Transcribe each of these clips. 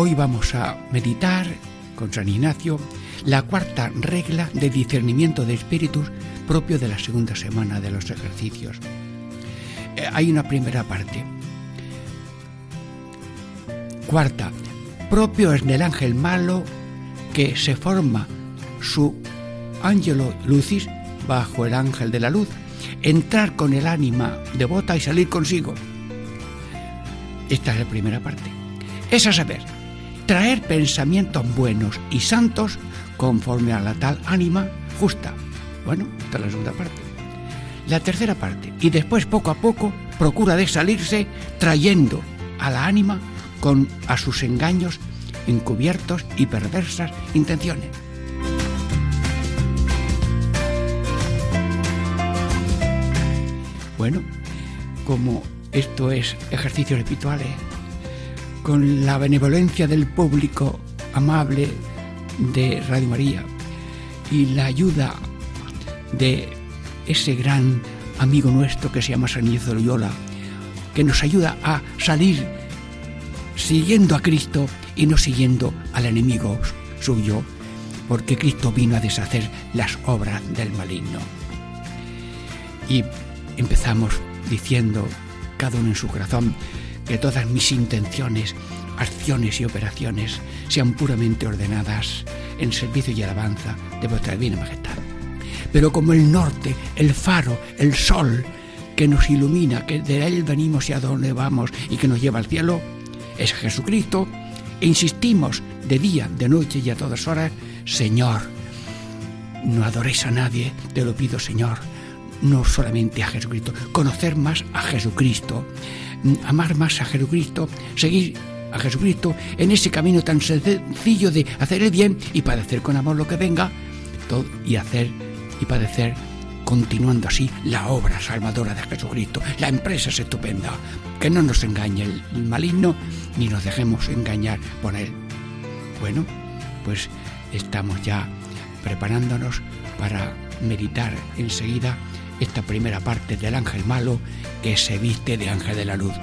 Hoy vamos a meditar con San Ignacio la cuarta regla de discernimiento de espíritus propio de la segunda semana de los ejercicios. Eh, hay una primera parte. Cuarta, propio es del ángel malo que se forma su ángelo lucis bajo el ángel de la luz, entrar con el ánima devota y salir consigo. Esta es la primera parte. Es a saber, traer pensamientos buenos y santos conforme a la tal ánima justa. Bueno, esta es la segunda parte. La tercera parte, y después poco a poco procura de salirse trayendo a la ánima con a sus engaños encubiertos y perversas intenciones. Bueno, como esto es ejercicios espirituales, con la benevolencia del público amable de Radio María y la ayuda de ese gran amigo nuestro que se llama San Ignacio de Loyola, que nos ayuda a salir siguiendo a Cristo y no siguiendo al enemigo suyo, porque Cristo vino a deshacer las obras del maligno. Y empezamos diciendo, cada uno en su corazón, que todas mis intenciones, acciones y operaciones sean puramente ordenadas en servicio y alabanza de vuestra divina majestad. Pero como el norte, el faro, el sol que nos ilumina, que de él venimos y a dónde vamos y que nos lleva al cielo, es Jesucristo, e insistimos de día, de noche y a todas horas, Señor, no adoréis a nadie, te lo pido Señor, no solamente a Jesucristo, conocer más a Jesucristo, amar más a Jesucristo, seguir a Jesucristo en ese camino tan sencillo de hacer el bien y padecer con amor lo que venga, todo, y hacer y padecer continuando así la obra salvadora de Jesucristo. La empresa es estupenda. Que no nos engañe el maligno ni nos dejemos engañar por él. Bueno, pues estamos ya preparándonos para meditar enseguida esta primera parte del ángel malo que se viste de ángel de la luz.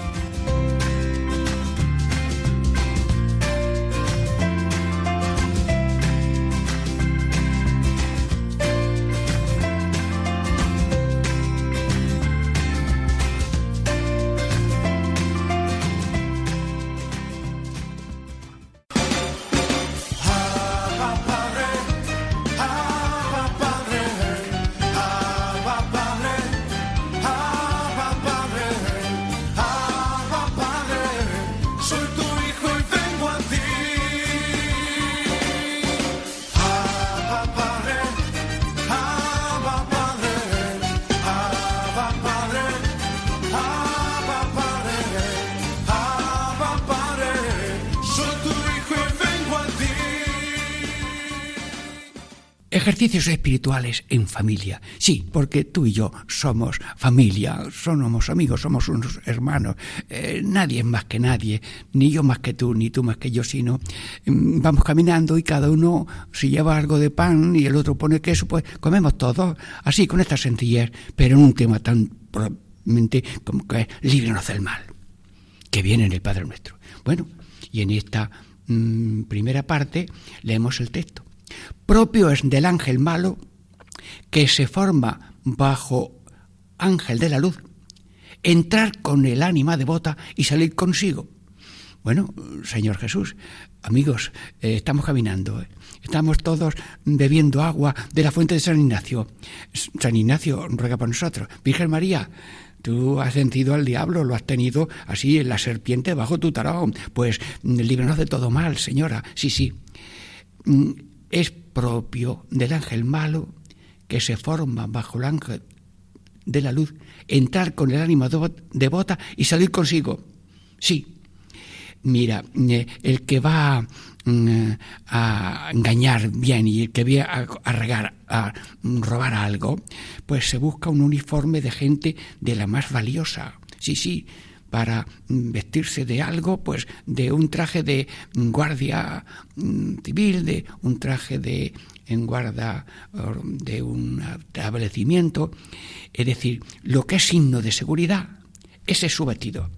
Ejercicios espirituales en familia. Sí, porque tú y yo somos familia, somos amigos, somos unos hermanos. Eh, nadie es más que nadie, ni yo más que tú, ni tú más que yo, sino mm, vamos caminando y cada uno si lleva algo de pan y el otro pone queso, pues comemos todos, así, con esta sencillez, pero en un tema tan probablemente como que es líbranos del mal, que viene en el Padre Nuestro. Bueno, y en esta mm, primera parte leemos el texto. Propio es del ángel malo que se forma bajo ángel de la luz, entrar con el ánima devota y salir consigo. Bueno, Señor Jesús, amigos, eh, estamos caminando, eh. estamos todos bebiendo agua de la fuente de San Ignacio. San Ignacio ruega por nosotros. Virgen María, tú has sentido al diablo, lo has tenido así en la serpiente bajo tu tarón. Pues líbranos de todo mal, señora. Sí, sí. Es propio del ángel malo que se forma bajo el ángel de la luz, entrar con el ánimo devota y salir consigo. Sí, Mira, eh, el que va mm, a engañar bien y el que regar, a robar algo, pues se busca un uniforme de gente de la más valiosa. Sí, sí, para vestirse de algo, pues de un traje de guardia mm, civil, de un traje de en guarda de un establecimiento, es decir, lo que es signo de seguridad, ese es su vestido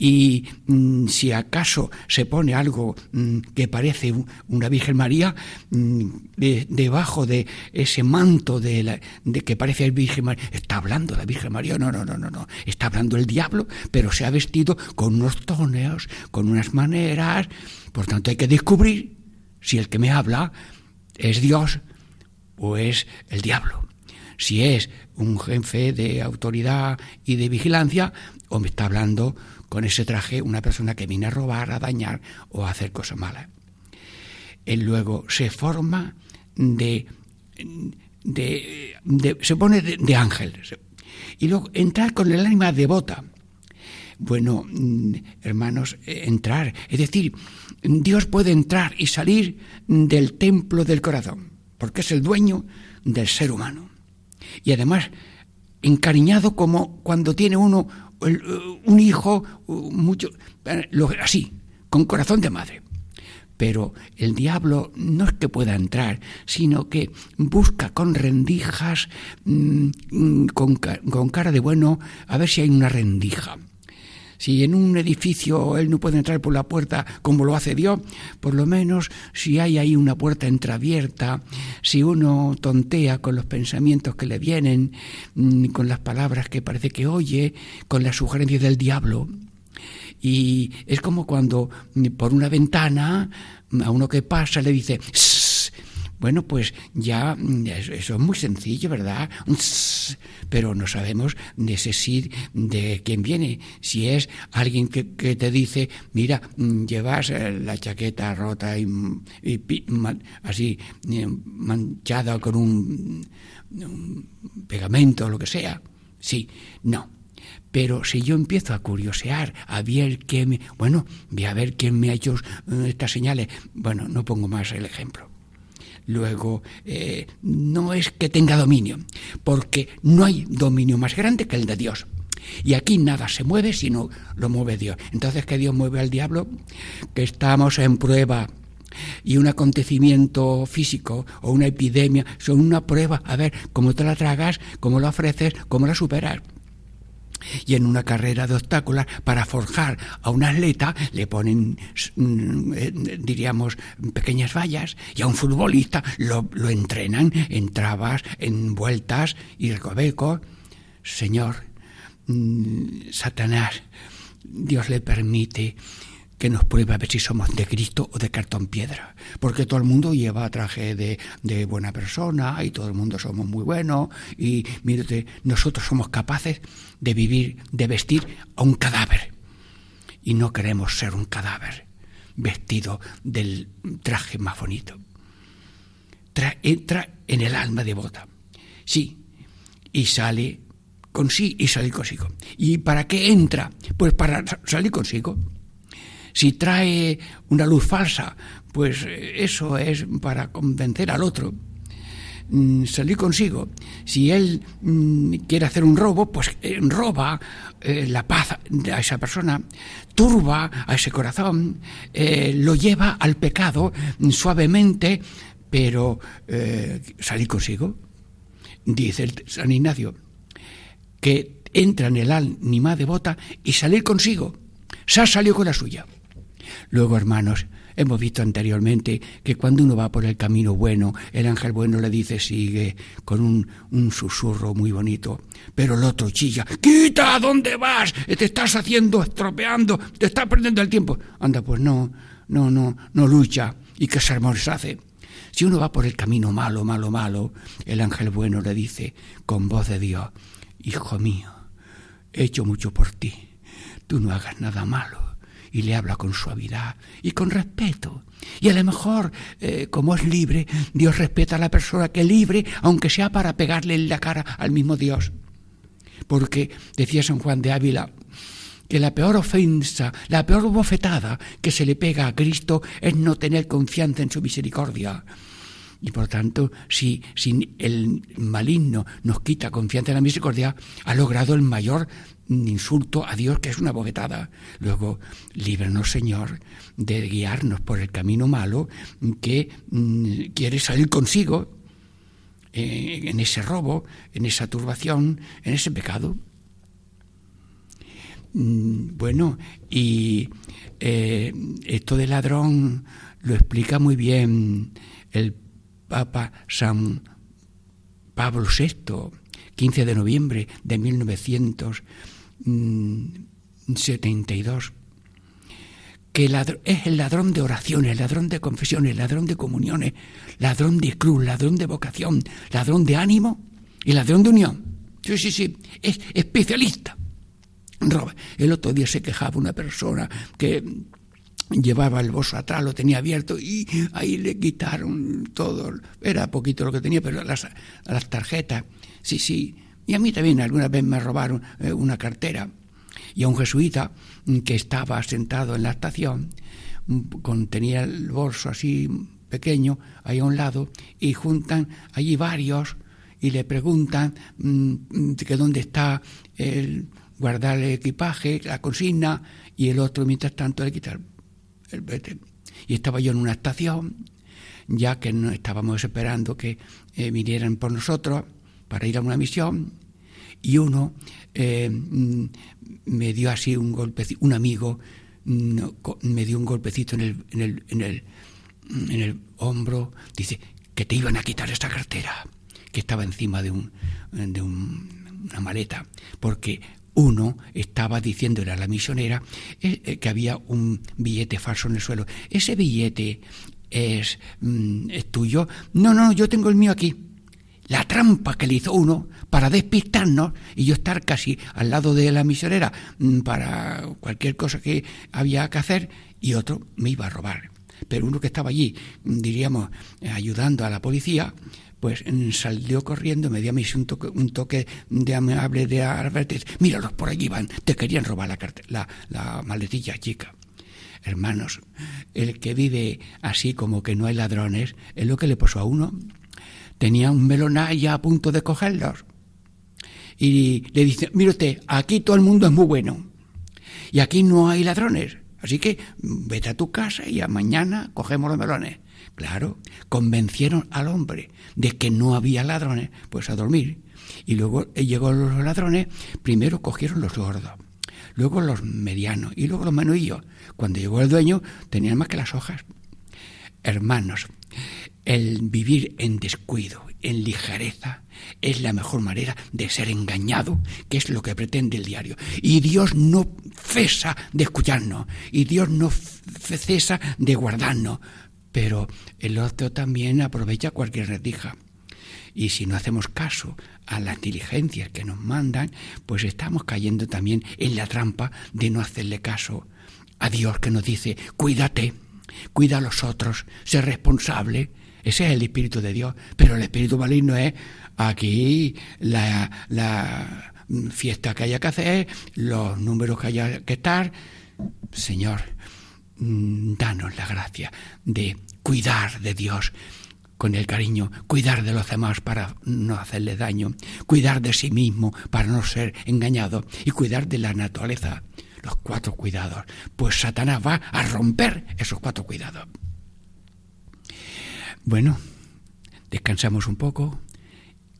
y mm, si acaso se pone algo mm, que parece una Virgen María mm, debajo de ese manto de, la, de que parece el Virgen María, está hablando la Virgen María, no, no, no, no, no, está hablando el diablo, pero se ha vestido con unos toneos, con unas maneras, por tanto hay que descubrir si el que me habla es Dios o es el diablo. Si es un jefe de autoridad y de vigilancia, o me está hablando con ese traje una persona que viene a robar, a dañar o a hacer cosas malas. Él luego se forma de, se pone de, ángel y luego entrar con el ánima devota. Bueno, mm, hermanos, eh, entrar, es decir, Dios puede entrar y salir del templo del corazón, porque es el dueño del ser humano. Y además, encariñado como cuando tiene uno un hijo, mucho, así, con corazón de madre. Pero el diablo no es que pueda entrar, sino que busca con rendijas, mm, con, con cara de bueno, a ver si hay una rendija. Si en un edificio él no puede entrar por la puerta como lo hace Dios, por lo menos si hay ahí una puerta entreabierta, si uno tontea con los pensamientos que le vienen, mm, con las palabras que parece que oye, con las sugerencias del diablo, y es como cuando mm, por una ventana a uno que pasa le dice, bueno, pues ya mm, eso es muy sencillo, ¿verdad? Pero no sabemos de ese sí de quién viene. Si es alguien que, te dice, mira, mm, llevas eh, la chaqueta rota y, así eh, manchada con un, pegamento o lo que sea. Sí, no. Pero si yo empiezo a curiosear, a ver qué me... Bueno, voy a ver quién me ha hecho eh, estas señales. Bueno, no pongo más el ejemplo. Luego, eh, no es que tenga dominio, porque no hay dominio más grande que el de Dios. Y aquí nada se mueve sino lo mueve Dios. Entonces, ¿qué Dios mueve al diablo? Que estamos en prueba y un acontecimiento físico o una epidemia son una prueba. A ver, cómo te la tragas, cómo la ofreces, cómo la superas. Y en una carrera de obstáculos, para forjar a un atleta, le ponen, mm, eh, diríamos, pequeñas vallas, y a un futbolista lo, entrenan en trabas, en vueltas y recovecos. Señor, mm, Satanás, Dios le permite que nos pruebe a ver si somos de Cristo o de cartón piedra. Porque todo el mundo lleva traje de, de buena persona y todo el mundo somos muy buenos y mírate, nosotros somos capaces de vivir, de vestir a un cadáver. Y no queremos ser un cadáver vestido del traje más bonito. entra en el alma devota. Sí, y sale con sí y sale consigo. ¿Y para qué entra? Pues para salir consigo. Si trae una luz falsa, pues eh, eso es para convencer al otro. Mm, salir consigo. Si él mm, quiere hacer un robo, pues eh, roba eh, la paz a esa persona, turba a ese corazón, lo lleva al pecado suavemente, pero salir consigo. Dice San Ignacio, que entra en el ánima devota y salir consigo. Se ha salido con la suya. Luego, hermanos, hemos visto anteriormente que cuando uno va por el camino bueno, el ángel bueno le dice sigue con un, susurro muy bonito, pero el otro chilla, quita, ¿a dónde vas? Te estás haciendo, estropeando, te estás perdiendo el tiempo. Anda, pues no, no, no, no lucha. ¿Y qué sermón se hace? Si uno va por el camino malo, malo, malo, el ángel bueno le dice con voz de Dios, Hijo mío, he hecho mucho por ti, tú no hagas nada malo y le habla con suavidad y con respeto. Y a lo mejor, eh, como es libre, Dios respeta a la persona que es libre, aunque sea para pegarle en la cara al mismo Dios. Porque decía San Juan de Ávila que la peor ofensa, la peor bofetada que se le pega a Cristo es no tener confianza en su misericordia. Y por tanto, si, el maligno nos quita confianza en la misericordia, ha logrado el mayor insulto a Dios, que es una bofetada. Luego, líbranos, Señor, de guiarnos por el camino malo que mm, quiere salir consigo eh, en ese robo, en esa turbación, en ese pecado. Mm, bueno, y eh, esto de ladrón lo explica muy bien el Papa San Pablo VI, 15 de noviembre de 1972, que es el ladrón de oraciones, ladrón de confesiones, ladrón de comuniones, ladrón de cruz, ladrón de vocación, ladrón de ánimo y ladrón de unión. Sí, sí, sí, es especialista roba. El otro día se quejaba una persona que llevaba el bolso atrás, lo tenía abierto y ahí le quitaron todo. Era poquito lo que tenía, pero las, las tarjetas, sí, sí. Y a mí también alguna vez me robaron eh, una cartera. Y a un jesuita que estaba sentado en la estación, con, tenía el bolso así pequeño ahí a un lado y juntan allí varios y le preguntan mm, que dónde está el guardar el equipaje, la consigna, y el otro, mientras tanto, le quitar Y estaba yo en una estación, ya que estábamos esperando que eh, vinieran por nosotros para ir a una misión, y uno eh, mm, me dio así un golpecito, un amigo mm, me dio un golpecito en el, en el, en el, en el hombro, dice que te iban a quitar esta cartera, que estaba encima de un, de un, una maleta, porque uno estaba diciéndole a la misionera eh, eh, que había un billete falso en el suelo. ¿Ese billete es, mm, es tuyo? No, no, yo tengo el mío aquí. La trampa que le hizo uno para despistarnos y yo estar casi al lado de la misionera mm, para cualquier cosa que había que hacer y otro me iba a robar. Pero uno que estaba allí, diríamos, ayudando a la policía, pues salió corriendo, me dio a mí un toque, un toque de amable de advertir, míralos, por allí van, te querían robar la, la, la maletilla chica. Hermanos, el que vive así como que no hay ladrones, es lo que le pasó a uno. Tenía un melón ya a punto de cogerlos. Y le dice, usted, aquí todo el mundo es muy bueno. Y aquí no hay ladrones. Así que vete a tu casa y a mañana cogemos los melones. Claro, convencieron al hombre de que no había ladrones, pues a dormir. Y luego eh, llegó los ladrones, primero cogieron los gordos, luego los medianos y luego los menuillos. Cuando llegó el dueño, tenían más que las hojas. Hermanos, el vivir en descuido, en ligereza, es la mejor manera de ser engañado, que es lo que pretende el diario. Y Dios no cesa de escucharnos, y Dios no cesa de guardarnos, pero el otro también aprovecha cualquier retija. Y si no hacemos caso a las diligencias que nos mandan, pues estamos cayendo también en la trampa de no hacerle caso a Dios que nos dice, cuídate, cuida a los otros, sé responsable. Ese es el espíritu de Dios, pero el espíritu maligno es aquí la, la fiesta que haya que hacer, los números que haya que estar. Señor, danos la gracia de cuidar de Dios con el cariño, cuidar de los demás para no hacerle daño, cuidar de sí mismo para no ser engañado y cuidar de la naturaleza, los cuatro cuidados, pues Satanás va a romper esos cuatro cuidados. Bueno, descansamos un poco,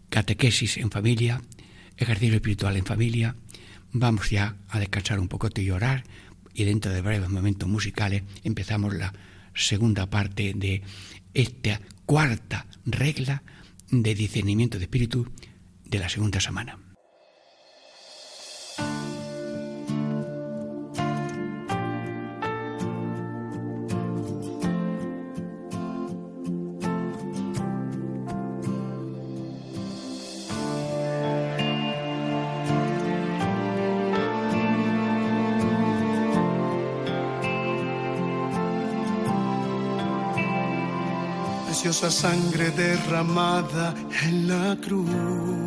catequesis en familia, ejercicio espiritual en familia, vamos ya a descansar un poco y orar y dentro de breves momentos musicales empezamos la segunda parte de esta cuarta regla de discernimiento de espíritu de la segunda semana. Sangre derramada en la cruz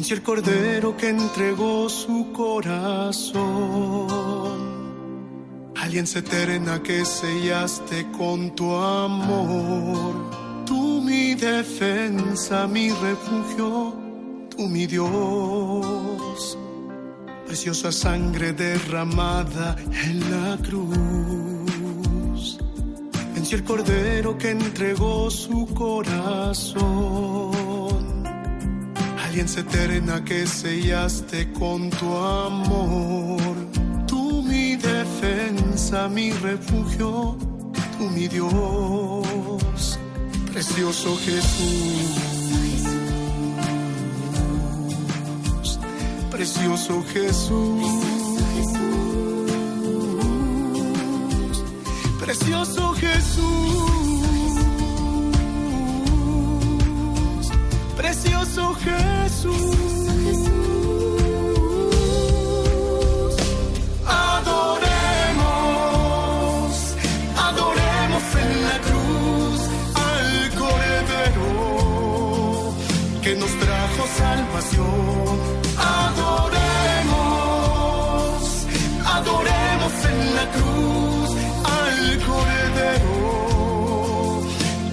venció el cordero que entregó su corazón. Alianza eterna que sellaste con tu amor. Tú mi defensa, mi refugio, tú mi Dios. Preciosa sangre derramada en la cruz. Venció el cordero que entregó su corazón. Alianza eterna que sellaste con tu amor. Defensa, mi refugio, tú mi Dios, precioso Jesús, precioso Jesús, Precioso Jesús.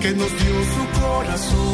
Que nos dio su corazón.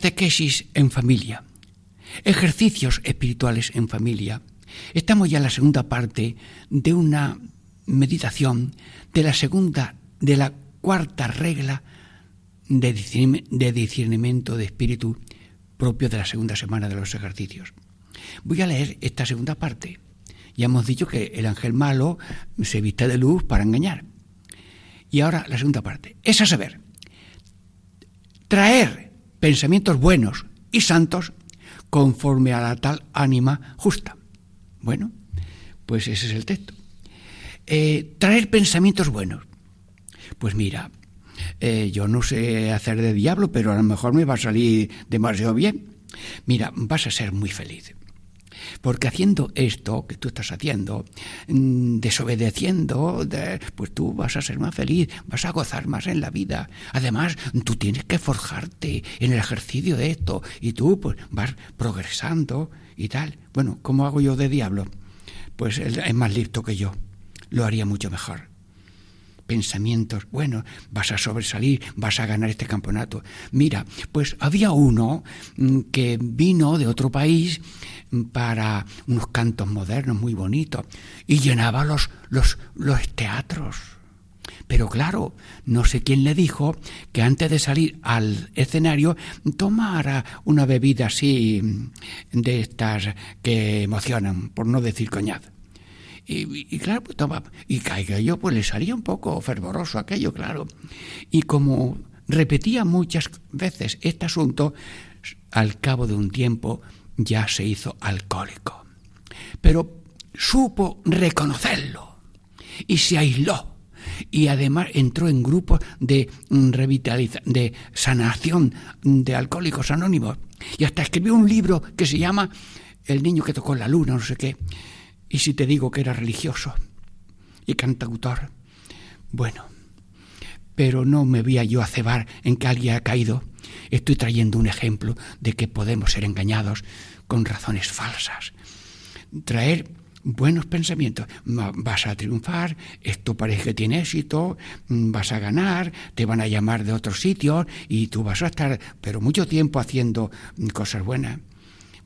Catequesis en familia. Ejercicios espirituales en familia. Estamos ya en la segunda parte de una meditación de la segunda, de la cuarta regla de discernimiento de espíritu propio de la segunda semana de los ejercicios. Voy a leer esta segunda parte. Ya hemos dicho que el ángel malo se viste de luz para engañar. Y ahora la segunda parte. Es a saber, traer pensamientos buenos y santos conforme a la tal ánima justa. Bueno, pues ese es el texto. Eh, traer pensamientos buenos. Pues mira, eh, yo no sé hacer de diablo, pero a lo mejor me va a salir demasiado bien. Mira, vas a ser muy feliz. Porque haciendo esto que tú estás haciendo, mm, desobedeciendo, pues tú vas a ser más feliz, vas a gozar más en la vida. Además, tú tienes que forjarte en el ejercicio de esto y tú pues vas progresando y tal. Bueno, ¿cómo hago yo de diablo? Pues él es más listo que yo. Lo haría mucho mejor pensamientos, bueno, vas a sobresalir, vas a ganar este campeonato. Mira, pues había uno mm, que vino de otro país mm, para unos cantos modernos muy bonitos y llenaba los, los, los teatros. Pero claro, no sé quién le dijo que antes de salir al escenario tomara una bebida así mm, de estas que emocionan, por no decir coñaz. Y, claro, pues toma, y caiga yo, pues le salía un poco fervoroso aquello, claro. Y como repetía muchas veces este asunto, al cabo de un tiempo ya se hizo alcohólico. Pero supo reconocerlo y se aisló. Y además entró en grupos de, de sanación de alcohólicos anónimos. Y hasta escribió un libro que se llama El niño que tocó la luna, no sé qué. ¿Y si te digo que era religioso y cantautor? Bueno, pero no me voy a yo a cebar en que alguien ha caído. Estoy trayendo un ejemplo de que podemos ser engañados con razones falsas. Traer buenos pensamientos. Vas a triunfar, esto parece que tiene éxito, mm, vas a ganar, te van a llamar de otros sitios y tú vas a estar, pero mucho tiempo haciendo cosas buenas.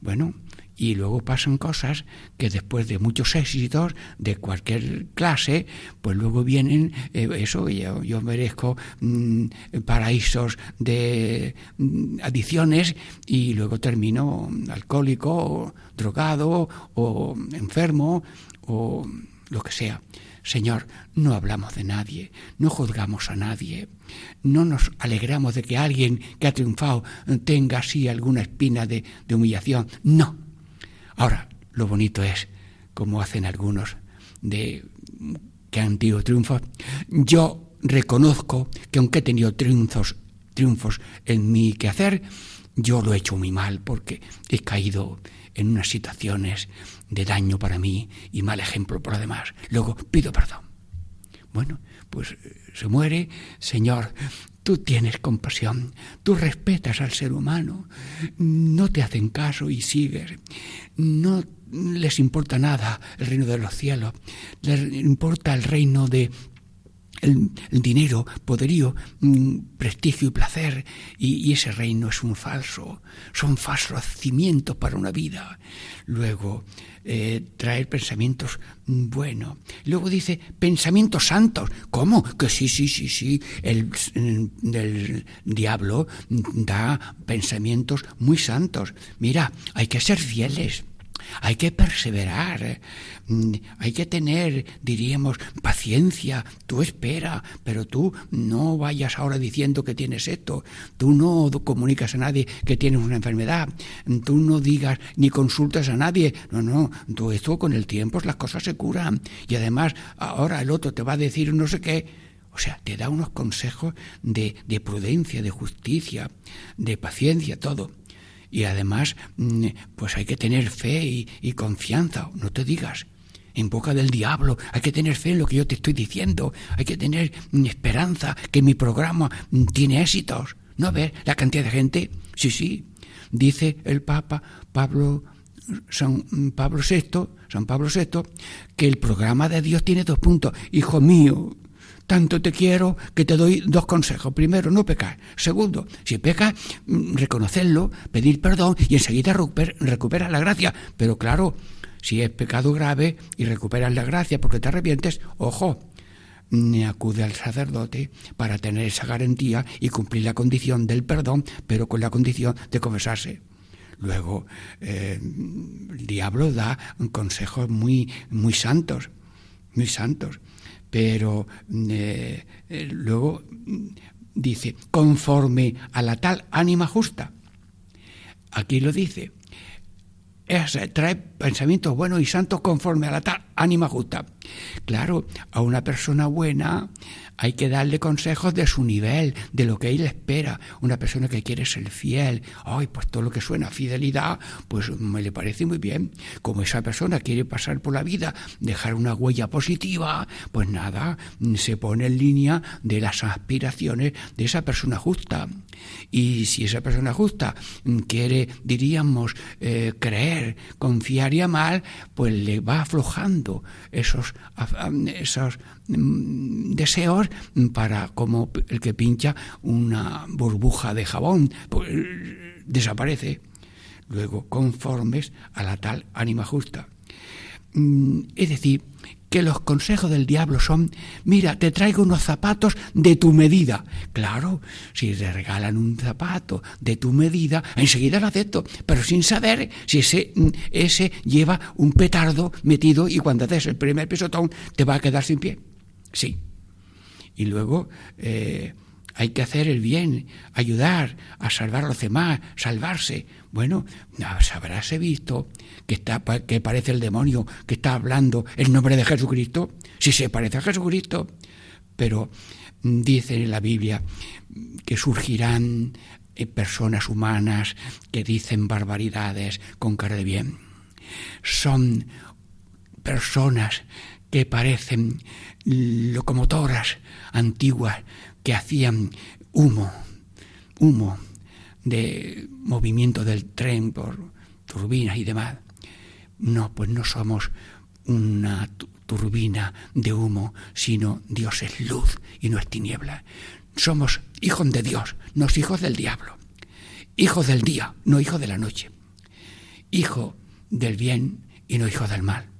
Bueno, y luego pasan cosas que después de muchos éxitos de cualquier clase, pues luego vienen eh, eso, yo, yo merezco mm, paraísos de mm, adicciones y luego termino alcohólico, drogado o enfermo o lo que sea. Señor, no hablamos de nadie, no juzgamos a nadie, no nos alegramos de que alguien que ha triunfado tenga así alguna espina de, de humillación. No, Ahora, lo bonito es, como hacen algunos de que han tenido triunfos, yo reconozco que aunque he tenido triunfos, triunfos en mi quehacer, yo lo he hecho muy mal porque he caído en unas situaciones de daño para mí y mal ejemplo por lo demás. Luego pido perdón. Bueno, pues eh, se muere, Señor, Tú tienes compasión, tú respetas al ser humano, no te hacen caso y sigues, no les importa nada el reino de los cielos, les importa el reino de el, dinero, poderío, mm, prestigio y placer, y, ese reino es un falso, son falsos cimientos para una vida. Luego, eh, traer pensamientos buenos. Luego dice pensamientos santos. ¿Cómo? Que sí, sí, sí, sí. El, el diablo da pensamientos muy santos. Mira, hay que ser fieles hay que perseverar, mm, hay que tener, diríamos, paciencia, tú espera, pero tú no vayas ahora diciendo que tienes esto, tú no comunicas a nadie que tienes una enfermedad, tú no digas ni consultas a nadie, no, no, tú esto con el tiempo las cosas se curan. Y además ahora el otro te va a decir no sé qué, o sea, te da unos consejos de, de prudencia, de justicia, de paciencia, todo. Y además, mm, pues hay que tener fe y, confianza, no te digas en boca del diablo. Hay que tener fe en lo que yo te estoy diciendo. Hay que tener mm, esperanza que mi programa mm, tiene éxitos. ¿No ver la cantidad de gente? Sí, sí. Dice el Papa Pablo, San Pablo VI, San Pablo VI, que el programa de Dios tiene dos puntos. Hijo mío, tanto te quiero que te doy dos consejos. Primero, no pecar. Segundo, si pecas, mm, reconocerlo, pedir perdón y enseguida recuperas la gracia. Pero claro, si es pecado grave y recuperas la gracia porque te arrepientes, ojo, ni acude al sacerdote para tener esa garantía y cumplir la condición del perdón, pero con la condición de confesarse. Luego, eh, el diablo da consejos muy, muy santos, muy santos pero eh, eh, luego dice, conforme a la tal ánima justa. Aquí lo dice, trae pensamientos buenos y santos conforme a la tal ánima justa. Claro, a una persona buena hay que darle consejos de su nivel, de lo que él espera. Una persona que quiere ser fiel, ay, pues todo lo que suena a fidelidad, pues me le parece muy bien. Como esa persona quiere pasar por la vida, dejar una huella positiva, pues nada, se pone en línea de las aspiraciones de esa persona justa. Y si esa persona justa quiere, diríamos, eh, creer, confiar y amar, pues le va aflojando esos, esos mm, deseos para como el que pincha una burbuja de jabón, pues desaparece. Luego, conformes a la tal ánima justa. Mm, es decir, que los consejos del diablo son, mira, te traigo unos zapatos de tu medida. Claro, si te regalan un zapato de tu medida, enseguida lo acepto, pero sin saber si ese, mm, ese lleva un petardo metido y cuando haces el primer pisotón te va a quedar sin pie. Sí, y luego eh, hay que hacer el bien, ayudar a salvar a los demás, salvarse. Bueno, habráse visto que, está, que parece el demonio que está hablando el nombre de Jesucristo, si se parece a Jesucristo, pero dice en la Biblia que surgirán eh, personas humanas que dicen barbaridades con cara de bien. Son personas que parecen locomotoras antiguas, que hacían humo, humo de movimiento del tren por turbinas y demás. No, pues no somos una turbina de humo, sino Dios es luz y no es tiniebla. Somos hijos de Dios, no hijos del diablo. Hijos del día, no hijos de la noche. Hijo del bien y no hijo del mal.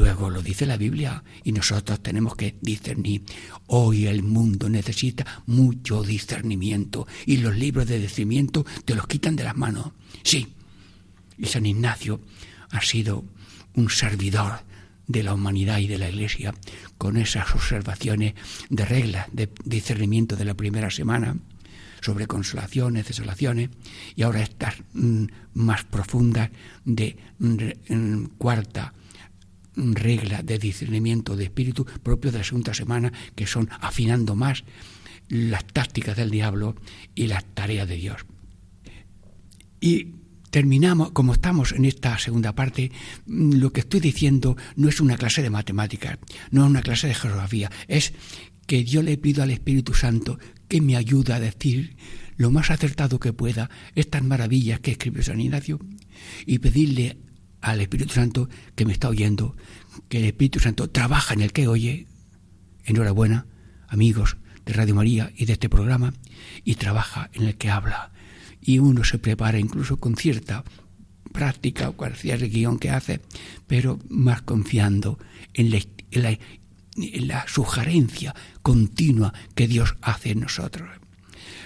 Luego lo dice la Biblia y nosotros tenemos que discernir. Hoy el mundo necesita mucho discernimiento y los libros de discernimiento te los quitan de las manos. Sí, y San Ignacio ha sido un servidor de la humanidad y de la Iglesia con esas observaciones de reglas de discernimiento de la primera semana sobre consolaciones, desolaciones, y ahora estas mm, más profundas de mm, cuarta regla de discernimiento de espíritu propio de la segunda semana, que son afinando más las tácticas del diablo y las tareas de Dios. Y terminamos, como estamos en esta segunda parte, mm, lo que estoy diciendo no es una clase de matemáticas, no es una clase de geografía, es que yo le pido al Espíritu Santo que me ayude a decir lo más acertado que pueda estas maravillas que escribió San Ignacio y pedirle al Espíritu Santo que me está oyendo, que el Espíritu Santo trabaja en el que oye, enhorabuena, amigos de Radio María y de este programa, y trabaja en el que habla. Y uno se prepara incluso con cierta práctica o cualquier guion que hace, pero más confiando en la, en la sugerencia continua que Dios hace en nosotros.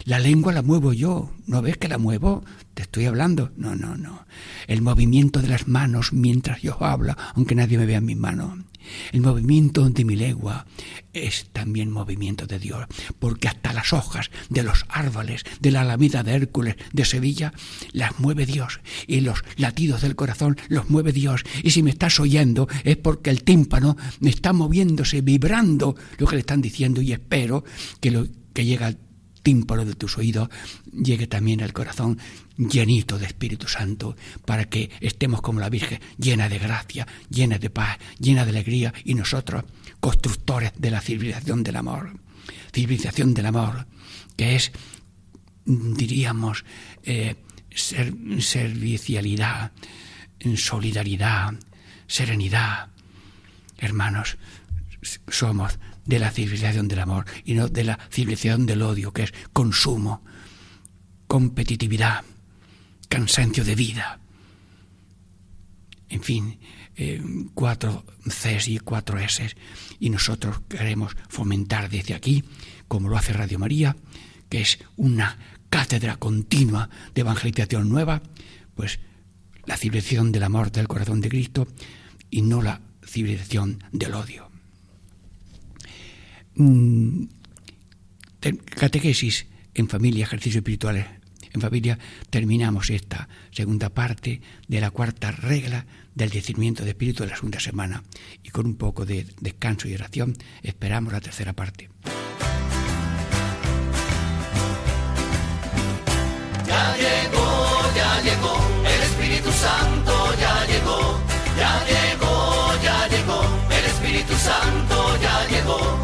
La lengua la muevo yo, ¿no ves que la muevo? Te estoy hablando. No, no, no. El movimiento de las manos mientras yo hablo, aunque nadie me vea en mis manos. El movimiento de mi lengua es también movimiento de Dios, porque hasta las hojas de los árboles de la Alameda de Hércules de Sevilla las mueve Dios y los latidos del corazón los mueve Dios. Y si me estás oyendo es porque el tímpano está moviéndose, vibrando lo que le están diciendo y espero que lo que llega tímpano de tus oídos llegue también al corazón llenito de Espíritu Santo, para que estemos como la Virgen, llena de gracia, llena de paz, llena de alegría, y nosotros, constructores de la civilización del amor. Civilización del amor, que es, diríamos, eh, servicialidad, solidaridad, serenidad. Hermanos, somos de la civilización del amor y no de la civilización del odio, que es consumo, competitividad, cansancio de vida. En fin, eh, cuatro Cs y cuatro S. Y nosotros queremos fomentar desde aquí, como lo hace Radio María, que es una cátedra continua de evangelización nueva, pues la civilización del amor del corazón de Cristo y no la civilización del odio. Mm, catequesis en familia, ejercicios espirituales en familia, terminamos esta segunda parte de la cuarta regla del discernimiento de espíritu de la segunda semana. Y con un poco de descanso y oración esperamos la tercera parte. Ya llegó, ya llegó, el Espíritu Santo ya llegó, ya llegó, ya llegó, el Espíritu Santo ya llegó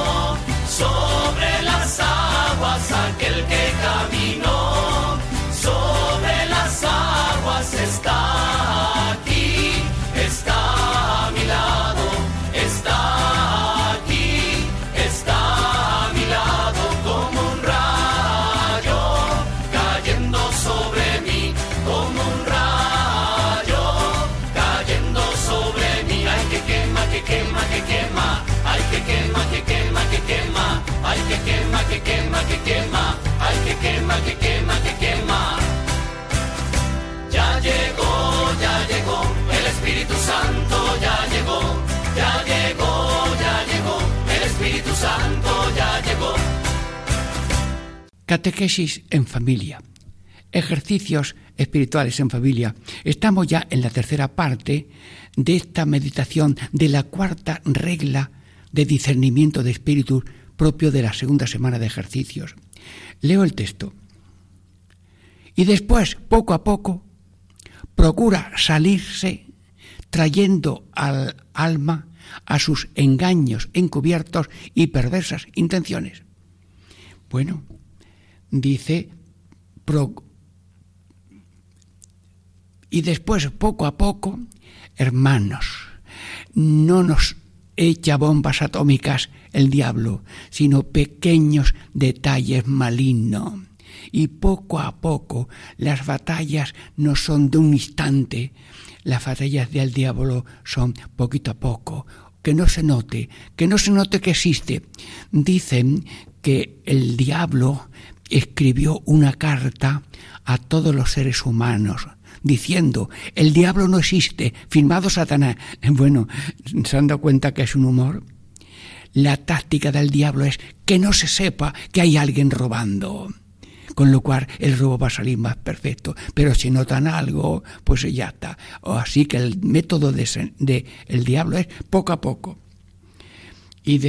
Santo ya llegó. Catequesis en familia. Ejercicios espirituales en familia. Estamos ya en la tercera parte de esta meditación de la cuarta regla de discernimiento de espíritu propio de la segunda semana de ejercicios. Leo el texto. Y después, poco a poco, procura salirse trayendo al alma a sus engaños encubiertos y perversas intenciones. Bueno, dice, y después, poco a poco, hermanos, no nos echa bombas atómicas el diablo, sino pequeños detalles malignos. Y poco a poco las batallas no son de un instante, las batallas del diablo son poquito a poco, que no se note, que no se note que existe. Dicen que el diablo escribió una carta a todos los seres humanos diciendo el diablo no existe, firmado Satanás. Bueno, ¿se han dado cuenta que es un humor? La táctica del diablo es que no se sepa que hay alguien robando con lo cual el robo va a salir más perfecto. Pero si notan algo, pues ya está. Así que el método de, el diablo es poco a poco. Y,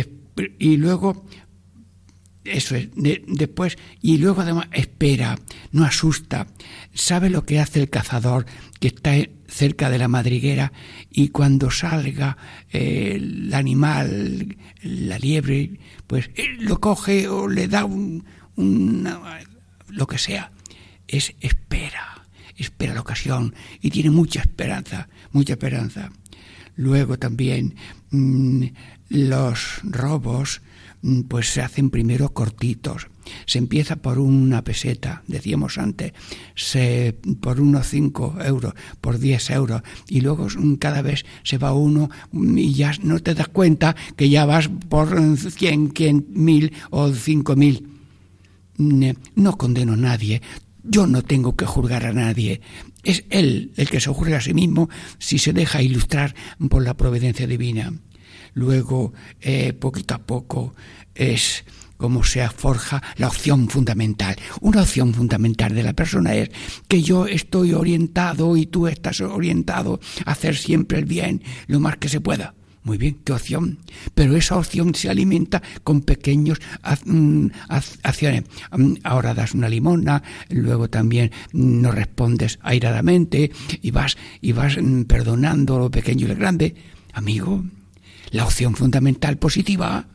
y luego, eso es, después, y luego además espera, no asusta, sabe lo que hace el cazador que está cerca de la madriguera y cuando salga eh, el animal, la liebre, pues lo coge o le da un, lo que sea, es espera, espera la ocasión y tiene mucha esperanza, mucha esperanza. Luego también mm, los robos mm, pues se hacen primero cortitos. Se empieza por una peseta, decíamos antes, se, por unos 5 euros, por 10 euros, y luego mm, cada vez se va uno y ya no te das cuenta que ya vas por 100, 100 mil o 5 mil no condeno a nadie, yo no tengo que juzgar a nadie. Es él el que se juzga a sí mismo si se deja ilustrar por la providencia divina. Luego, eh, poquito a poco, es como se forja la opción fundamental. Una opción fundamental de la persona es que yo estoy orientado y tú estás orientado a hacer siempre el bien lo más que se pueda. Muy bien, qué opción. Pero esa opción se alimenta con pequeños mm, acciones. Mm, ahora das una limona, luego también no respondes airadamente y vas, y vas mm, perdonando lo pequeño y lo grande. Amigo, la opción fundamental positiva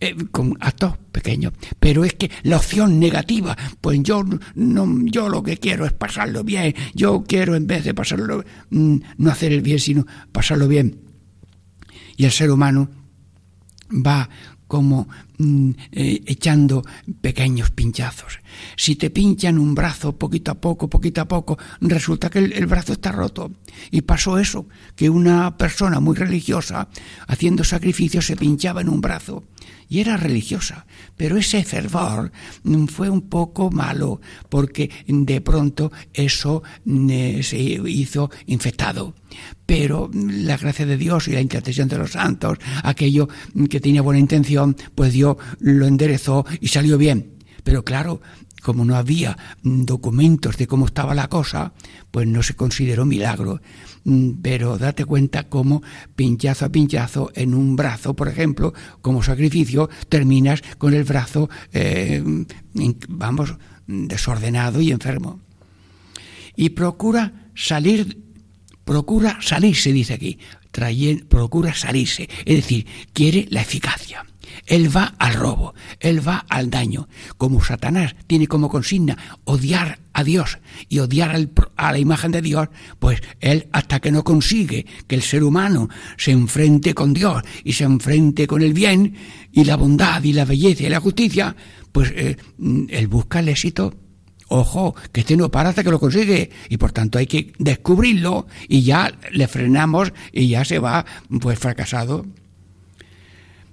eh, con actos pequeños. Pero es que la opción negativa, pues yo no, yo lo que quiero es pasarlo bien. Yo quiero en vez de pasarlo, no hacer el bien, sino pasarlo bien y el ser humano va como mm, eh, echando pequeños pinchazos. Si te pinchan un brazo poquito a poco, poquito a poco, resulta que el, brazo está roto. Y pasó eso, que una persona muy religiosa, haciendo sacrificios, se pinchaba en un brazo. Y era religiosa, pero ese fervor mm, fue un poco malo, porque de pronto eso mm, eh, se hizo infectado pero la gracia de Dios y la intercesión de los santos, aquello que tenía buena intención, pues Dios lo enderezó y salió bien. Pero claro, como no había documentos de cómo estaba la cosa, pues no se consideró milagro. Pero date cuenta cómo pinchazo a pinchazo en un brazo, por ejemplo, como sacrificio, terminas con el brazo, eh, vamos, desordenado y enfermo. Y procura salir procura salirse, dice aquí, procura salirse, es decir, quiere la eficacia. Él va al robo, él va al daño. Como Satanás tiene como consigna odiar a Dios y odiar a la imagen de Dios, pues él hasta que no consigue que el ser humano se enfrente con Dios y se enfrente con el bien y la bondad y la belleza y la justicia, pues eh, él busca el éxito Ojo, que este no para hasta que lo consigue y por tanto hay que descubrirlo y ya le frenamos y ya se va pues fracasado.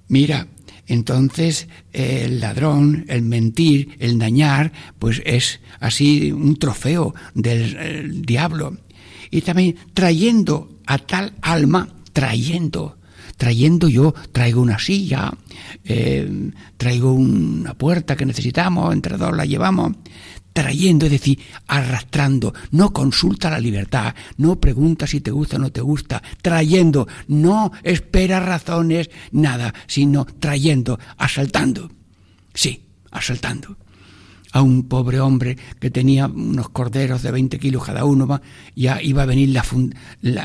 Mira, entonces el ladrón, el mentir, el dañar, pues es así un trofeo del diablo. Y también trayendo a tal alma, trayendo, trayendo yo, traigo una silla, eh, traigo una puerta que necesitamos, entre dos la llevamos, trayendo, es decir, arrastrando, no consulta la libertad, no pregunta si te gusta o no te gusta, trayendo, no espera razones, nada, sino trayendo, asaltando. Sí, asaltando. a un pobre hombre que tenía unos corderos de 20 kilos cada uno, ya iba a venir la,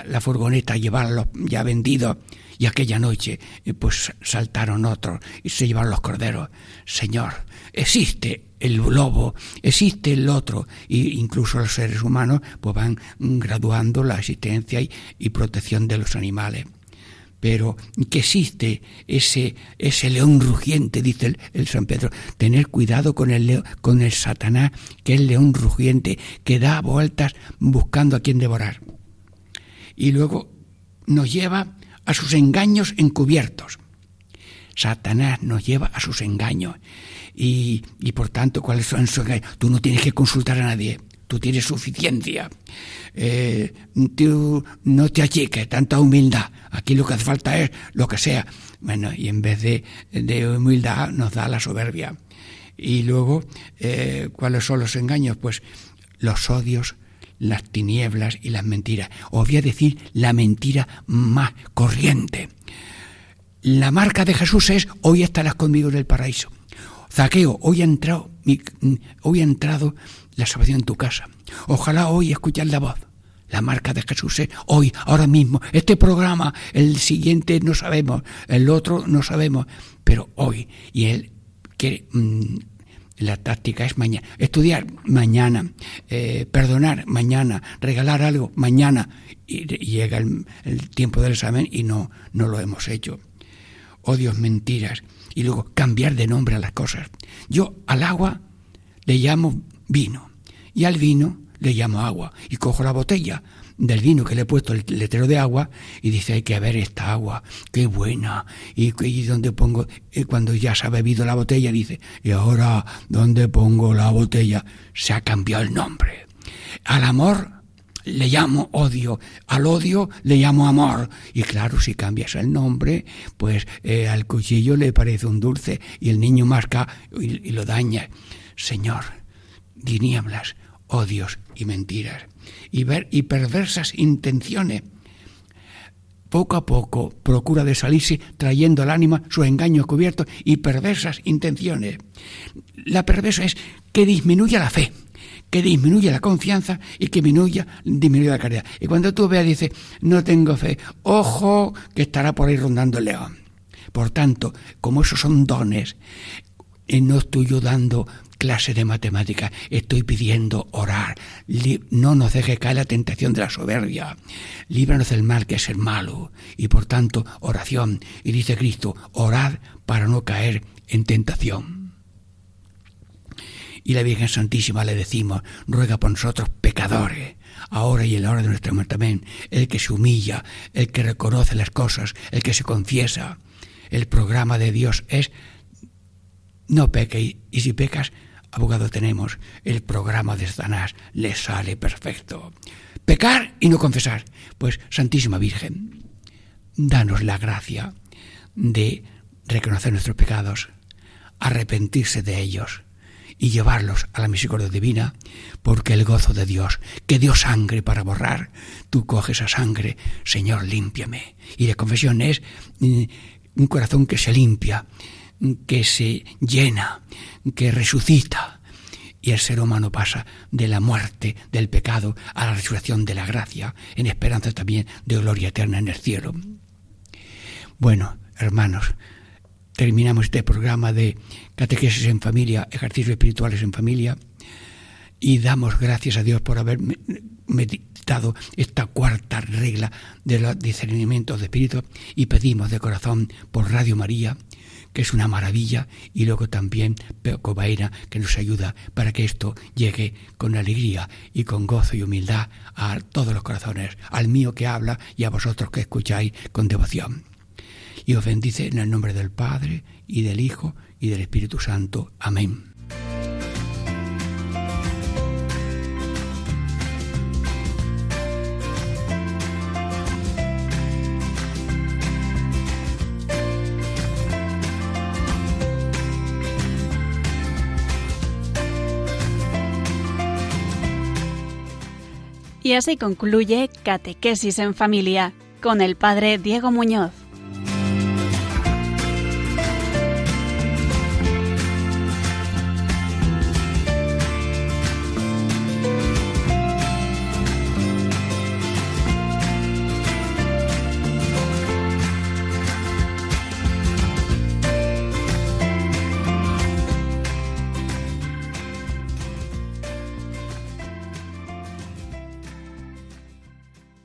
la, furgoneta a llevarlos ya vendidos y aquella noche eh, pues saltaron otros y se llevaron los corderos. Señor, existe el lobo, existe el otro, e incluso los seres humanos pues van graduando la existencia y protección de los animales pero que existe ese, ese león rugiente, dice el, San Pedro. Tener cuidado con el, con el Satanás, que es el león rugiente, que da vueltas buscando a quien devorar. Y luego nos lleva a sus engaños encubiertos. Satanás nos lleva a sus engaños. Y, y por tanto, ¿cuáles son sus? Tú no tienes que consultar a nadie tú tienes suficiencia, eh, tú no te achiques, tanta humildad, aquí lo que hace falta es lo que sea. Bueno, y en vez de, humildad nos da la soberbia. Y luego, eh, ¿cuáles son los engaños? Pues los odios, las tinieblas y las mentiras. Os voy a decir la mentira más corriente. La marca de Jesús es, hoy estarás conmigo en el paraíso. Zaqueo, hoy ha entrado, hoy ha entrado la salvación en tu casa. Ojalá hoy escuchar la voz. La marca de Jesús es hoy, ahora mismo. Este programa, el siguiente no sabemos, el otro no sabemos, pero hoy. Y él quiere, mm, la táctica es mañana. Estudiar mañana, eh, perdonar mañana, regalar algo mañana. Y, llega el, el, tiempo del examen y no, no lo hemos hecho. Odios, mentiras. Y luego cambiar de nombre a las cosas. Yo al agua le llamo vino. Y al vino le llamo agua. Y cojo la botella del vino que le he puesto el letrero de agua y dice hay que ver esta agua, qué buena. Y, y donde pongo, y cuando ya se ha bebido la botella, dice, y ahora, ¿dónde pongo la botella? Se ha cambiado el nombre. Al amor le llamo odio, al odio le llamo amor. Y claro, si cambias el nombre, pues eh, al cuchillo le parece un dulce y el niño masca y lo daña. Señor, tinieblas, odios y mentiras, y, ver, y perversas intenciones. Poco a poco procura de salirse trayendo al ánima su engaño cubierto y perversas intenciones. La perversa es que disminuya la fe, que disminuya la confianza y que disminuya, disminuya la caridad. Y cuando tú veas, dice, no tengo fe, ojo que estará por ahí rondando el león. Por tanto, como esos son dones, eh, no estoy yo dando clase de matemática, estoy pidiendo orar. No nos deje caer la tentación de la soberbia. Líbranos del mal que es el malo. Y por tanto, oración. Y dice Cristo, orad para no caer en tentación. Y la Virgen Santísima le decimos, ruega por nosotros pecadores, ahora y en la hora de nuestra muerte. Amén. El que se humilla, el que reconoce las cosas, el que se confiesa. El programa de Dios es no peque y si pecas, abogado tenemos, el programa de Satanás le sale perfecto. Pecar y no confesar. Pues, Santísima Virgen, danos la gracia de reconocer nuestros pecados, arrepentirse de ellos y llevarlos a la misericordia divina, porque el gozo de Dios, que dio sangre para borrar, tú coges esa sangre, Señor, límpiame. Y la confesión es mm, un corazón que se limpia, que se llena, que resucita. Y el ser humano pasa de la muerte del pecado a la resurrección de la gracia, en esperanza también de gloria eterna en el cielo. Bueno, hermanos, terminamos este programa de catequesis en familia, ejercicios espirituales en familia, y damos gracias a Dios por haber meditado esta cuarta regla de los discernimientos de espíritu y pedimos de corazón por Radio María que es una maravilla, y luego también Cobaina, que nos ayuda para que esto llegue con alegría y con gozo y humildad a todos los corazones, al mío que habla y a vosotros que escucháis con devoción. Y os bendice en el nombre del Padre, y del Hijo, y del Espíritu Santo. Amén. Y así concluye Catequesis en Familia con el Padre Diego Muñoz.